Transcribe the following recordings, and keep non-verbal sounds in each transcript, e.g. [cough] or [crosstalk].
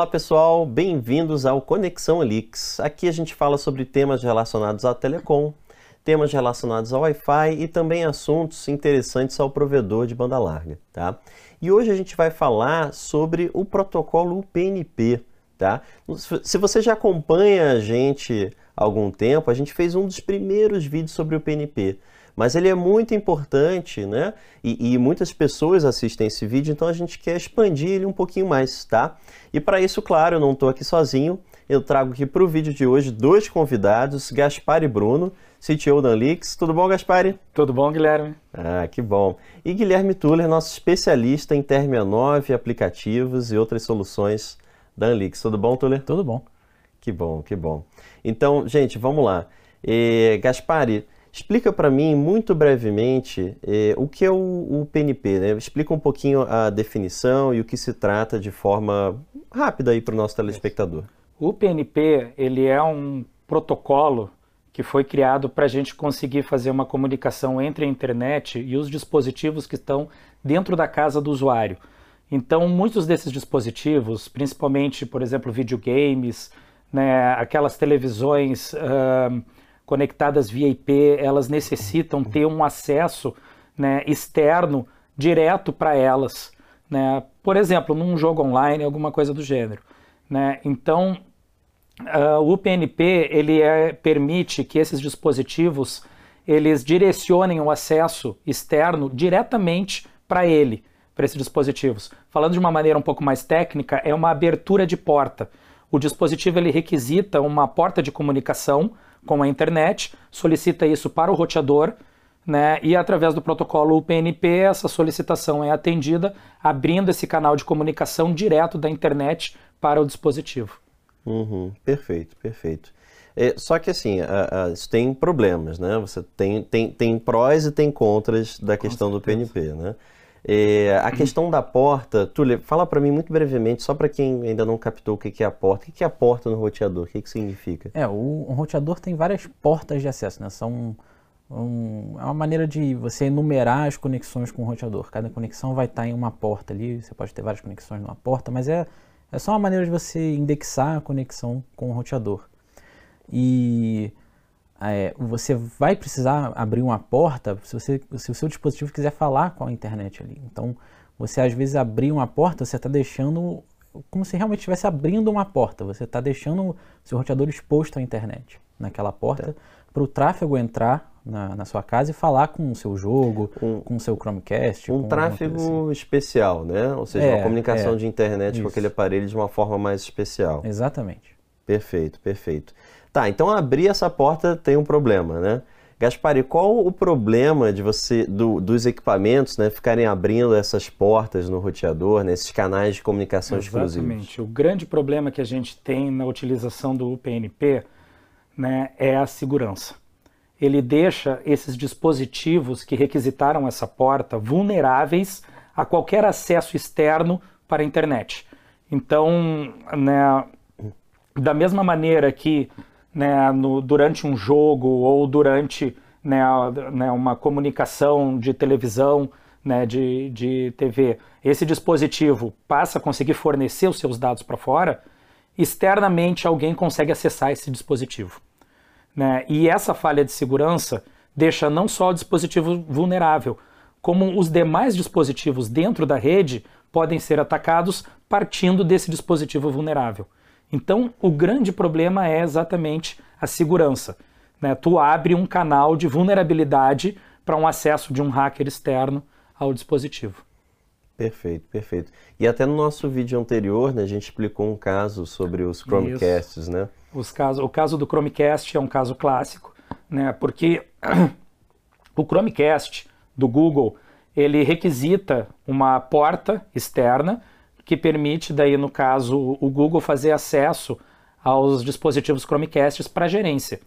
Olá pessoal, bem-vindos ao Conexão Elix. Aqui a gente fala sobre temas relacionados à telecom, temas relacionados ao Wi-Fi e também assuntos interessantes ao provedor de banda larga, tá? E hoje a gente vai falar sobre o protocolo UPnP, tá? Se você já acompanha a gente há algum tempo, a gente fez um dos primeiros vídeos sobre o UPnP. Mas ele é muito importante, né? E, e, muitas pessoas assistem esse vídeo, então a gente quer expandir ele um pouquinho mais, tá? E para isso, claro, eu não estou aqui sozinho. Eu trago aqui para o vídeo de hoje dois convidados, Gaspar e Bruno, CTO da Anlix. Tudo bom, Gaspar? Tudo bom, Guilherme? Ah, que bom. E Guilherme Tuller, nosso especialista em Termia 9, aplicativos e outras soluções da Anlix. Tudo bom, Tuller? Tudo bom. Que bom, que bom. Então, gente, vamos lá. E, Gaspari, Explica para mim, muito brevemente, eh, o que é o, o PNP. Né? Explica um pouquinho a definição e o que se trata de forma rápida para o nosso telespectador. O PNP ele é um protocolo que foi criado para a gente conseguir fazer uma comunicação entre a internet e os dispositivos que estão dentro da casa do usuário. Então, muitos desses dispositivos, principalmente, por exemplo, videogames, né, aquelas televisões... Uh, conectadas via IP, elas necessitam ter um acesso né, externo direto para elas. Né? Por exemplo, num jogo online, alguma coisa do gênero. Né? Então, uh, o PNP ele é, permite que esses dispositivos eles direcionem o acesso externo diretamente para ele, para esses dispositivos. Falando de uma maneira um pouco mais técnica, é uma abertura de porta. O dispositivo ele requisita uma porta de comunicação com a internet, solicita isso para o roteador, né, e através do protocolo UPnP essa solicitação é atendida, abrindo esse canal de comunicação direto da internet para o dispositivo. Uhum, perfeito, perfeito. É, só que assim, a, a, isso tem problemas, né? Você tem, tem, tem prós e tem contras da Com questão certeza. do PNP, né? É, a questão da porta, Túlio, fala para mim muito brevemente, só para quem ainda não captou o que é a porta. O que é a porta no roteador? O que, que significa? É, o, um roteador tem várias portas de acesso, né? São um, é uma maneira de você enumerar as conexões com o roteador. Cada conexão vai estar em uma porta ali, você pode ter várias conexões numa porta, mas é, é só uma maneira de você indexar a conexão com o roteador. E é, você vai precisar abrir uma porta se, você, se o seu dispositivo quiser falar com a internet ali. Então, você às vezes abrir uma porta, você está deixando como se realmente estivesse abrindo uma porta. Você está deixando o seu roteador exposto à internet naquela porta para o tráfego entrar na, na, sua casa e falar com o seu jogo, um, com o seu Chromecast. Um tráfego assim. especial, né? Ou seja, é, uma comunicação é, de internet isso. com aquele aparelho de uma forma mais especial. Exatamente. Perfeito, perfeito. Tá, então abrir essa porta tem um problema, né? Gaspari, qual o problema de você do, dos equipamentos né, ficarem abrindo essas portas no roteador, nesses né, canais de comunicação Exatamente. exclusivos? Exatamente. O grande problema que a gente tem na utilização do UPnP né, é a segurança. Ele deixa esses dispositivos que requisitaram essa porta vulneráveis a qualquer acesso externo para a internet. Então, né, da mesma maneira que né, no, durante um jogo ou durante né, né, uma comunicação de televisão, né, de, de TV, esse dispositivo passa a conseguir fornecer os seus dados para fora, externamente alguém consegue acessar esse dispositivo. Né? E essa falha de segurança deixa não só o dispositivo vulnerável, como os demais dispositivos dentro da rede podem ser atacados partindo desse dispositivo vulnerável. Então, o grande problema é exatamente a segurança. Né? Tu abre um canal de vulnerabilidade para um acesso de um hacker externo ao dispositivo. Perfeito, perfeito. E até no nosso vídeo anterior, né, a gente explicou um caso sobre os Chromecasts, Isso. né? Os casos, o caso do Chromecast é um caso clássico, né, porque [clears throat] o Chromecast do Google, ele requisita uma porta externa que permite, daí no caso, o Google fazer acesso aos dispositivos Chromecasts para gerência.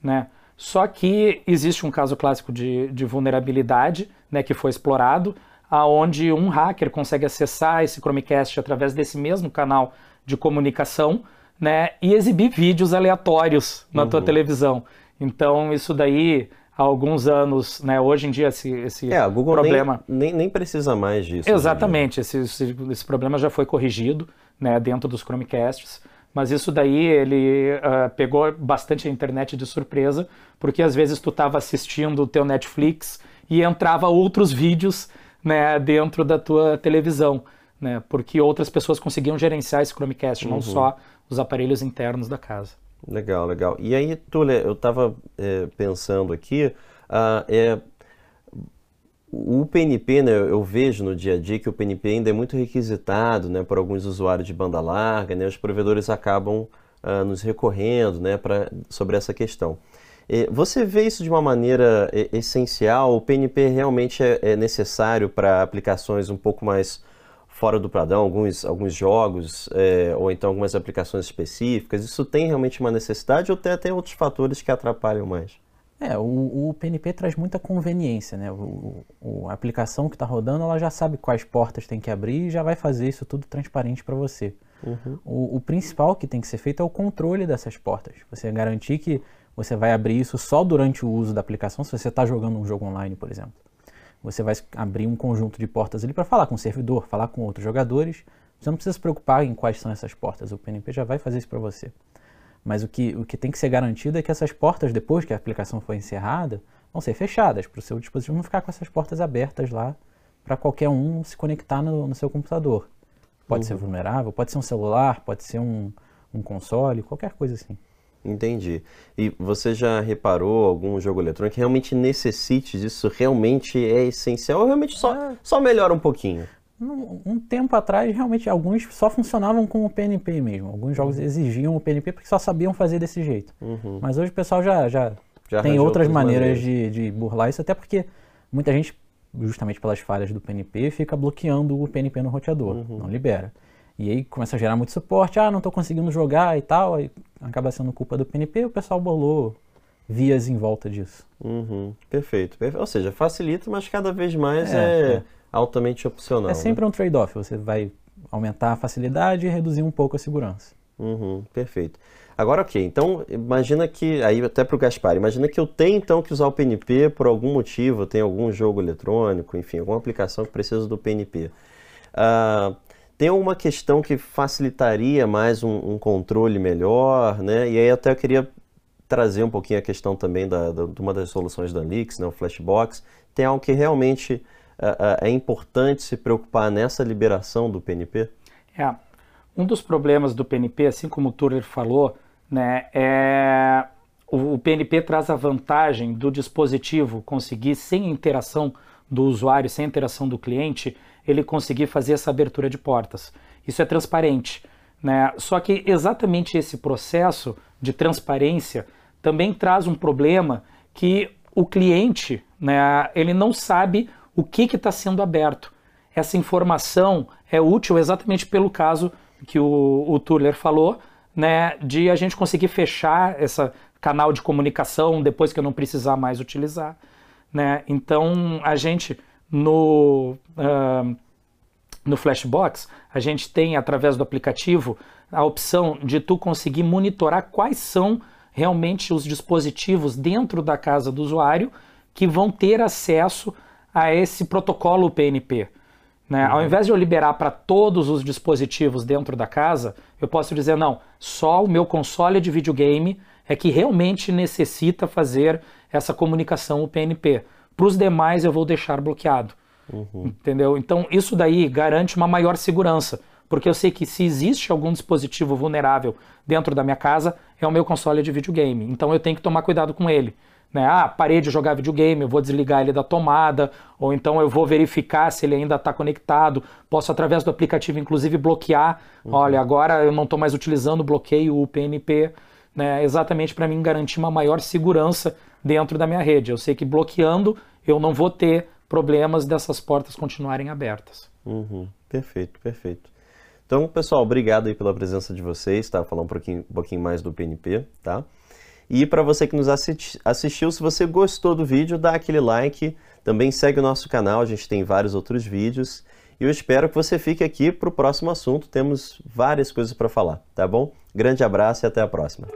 Né? Só que existe um caso clássico de, de vulnerabilidade né, que foi explorado, aonde um hacker consegue acessar esse Chromecast através desse mesmo canal de comunicação né, e exibir vídeos aleatórios na uhum. tua televisão. Então isso daí há alguns anos, né? Hoje em dia esse, esse é, Google problema nem, nem, nem, precisa mais disso. Exatamente, esse, esse, esse, problema já foi corrigido, né, dentro dos Chromecasts. Mas isso daí ele uh, pegou bastante a internet de surpresa, porque às vezes tu estava assistindo o teu Netflix e entrava outros vídeos né, dentro da tua televisão, né, porque outras pessoas conseguiam gerenciar esse Chromecast, uhum. não só os aparelhos internos da casa. Legal, legal. E aí, Túlia, eu estava é, pensando aqui, uh, é, o PNP, né, eu vejo no dia a dia que o PNP ainda é muito requisitado né, por alguns usuários de banda larga, né, os provedores acabam uh, nos recorrendo né, pra, sobre essa questão. Você vê isso de uma maneira essencial? O PNP realmente é, é necessário para aplicações um pouco mais fora do padrão, alguns, alguns jogos é, ou então algumas aplicações específicas? Isso tem realmente uma necessidade ou tem até outros fatores que atrapalham mais? É, o, o PNP traz muita conveniência, né? O, o a aplicação que está rodando, ela já sabe quais portas tem que abrir e já vai fazer isso tudo transparente para você. Uhum. O, o, principal que tem que ser feito é o controle dessas portas. Você garantir que você vai abrir isso só durante o uso da aplicação, se você está jogando um jogo online, por exemplo. Você vai abrir um conjunto de portas ali para falar com o servidor, falar com outros jogadores. Você não precisa se preocupar em quais são essas portas, o PNP já vai fazer isso para você. Mas o que, o que tem que ser garantido é que essas portas, depois que a aplicação for encerrada, vão ser fechadas, para o seu dispositivo não ficar com essas portas abertas lá para qualquer um se conectar no, no seu computador. Pode uhum. ser vulnerável, pode ser um celular, pode ser um, um console, qualquer coisa assim. Entendi. E você já reparou algum jogo eletrônico que realmente necessite disso? Realmente é essencial ou realmente só, é. só melhora um pouquinho? um tempo atrás, realmente, alguns só funcionavam com o PNP mesmo. Alguns jogos uhum. exigiam o PNP porque só sabiam fazer desse jeito. Uhum. Mas hoje o pessoal já, já, já tem outras, outras maneiras, maneiras. De, de burlar isso, até porque muita gente, justamente pelas falhas do PNP, fica bloqueando o PNP no roteador, uhum. não libera. E aí começa a gerar muito suporte, ah, não estou conseguindo jogar e tal, aí acaba sendo culpa do PNP, o pessoal bolou vias em volta disso. Uhum. Perfeito. Ou seja, facilita, mas cada vez mais é, é... é altamente opcional. É sempre né? um trade-off. Você vai aumentar a facilidade e reduzir um pouco a segurança. Uhum, perfeito. Agora, ok, então imagina que, aí até para o Gaspar, imagina que eu tenho então que usar o PNP por algum motivo, eu tenho algum jogo eletrônico, enfim, alguma aplicação que precisa do PNP. Uh, tem alguma questão que facilitaria mais um, um, controle melhor, né? E aí até eu queria trazer um pouquinho a questão também da, da, de uma das soluções da Nix, né, o Flashbox. Tem algo que realmente é, é importante se preocupar nessa liberação do PNP? É. Um dos problemas do PNP, assim como o Turner falou, né, é o, o PNP traz a vantagem do dispositivo conseguir, sem interação do usuário, sem interação do cliente, ele conseguir fazer essa abertura de portas. Isso é transparente. Né? Só que exatamente esse processo de transparência também traz um problema que o cliente né, ele não sabe o que está sendo aberto. Essa informação é útil exatamente pelo caso que o, o Tuller falou, né, de a gente conseguir fechar esse canal de comunicação depois que eu não precisar mais utilizar. Né? Então, a gente, no, uh, no Flashbox, a gente tem, através do aplicativo, a opção de tu conseguir monitorar quais são realmente os dispositivos dentro da casa do usuário que vão ter acesso a esse protocolo PNP. Né? Uhum. Ao invés de eu liberar para todos os dispositivos dentro da casa, eu posso dizer, não, só o meu console de videogame é que realmente necessita fazer essa comunicação o PNP. Para os demais eu vou deixar bloqueado. Uhum. Entendeu? Então isso daí garante uma maior segurança. Porque eu sei que se existe algum dispositivo vulnerável dentro da minha casa, é o meu console de videogame. Então eu tenho que tomar cuidado com ele. Né? Ah, parei de jogar videogame, eu vou desligar ele da tomada, ou então eu vou verificar se ele ainda está conectado. Posso, através do aplicativo, inclusive, bloquear. Uhum. Olha, agora eu não estou mais utilizando o bloqueio, o PNP, né? exatamente para mim garantir uma maior segurança dentro da minha rede. Eu sei que bloqueando eu não vou ter problemas dessas portas continuarem abertas. Uhum. Perfeito, perfeito. Então, pessoal, obrigado aí pela presença de vocês, tá? Falar um pouquinho, um pouquinho mais do PNP, tá? E para você que nos assistiu, se você gostou do vídeo, dá aquele like. Também segue o nosso canal, a gente tem vários outros vídeos. E eu espero que você fique aqui para o próximo assunto. Temos várias coisas para falar, tá bom? Grande abraço e até a próxima.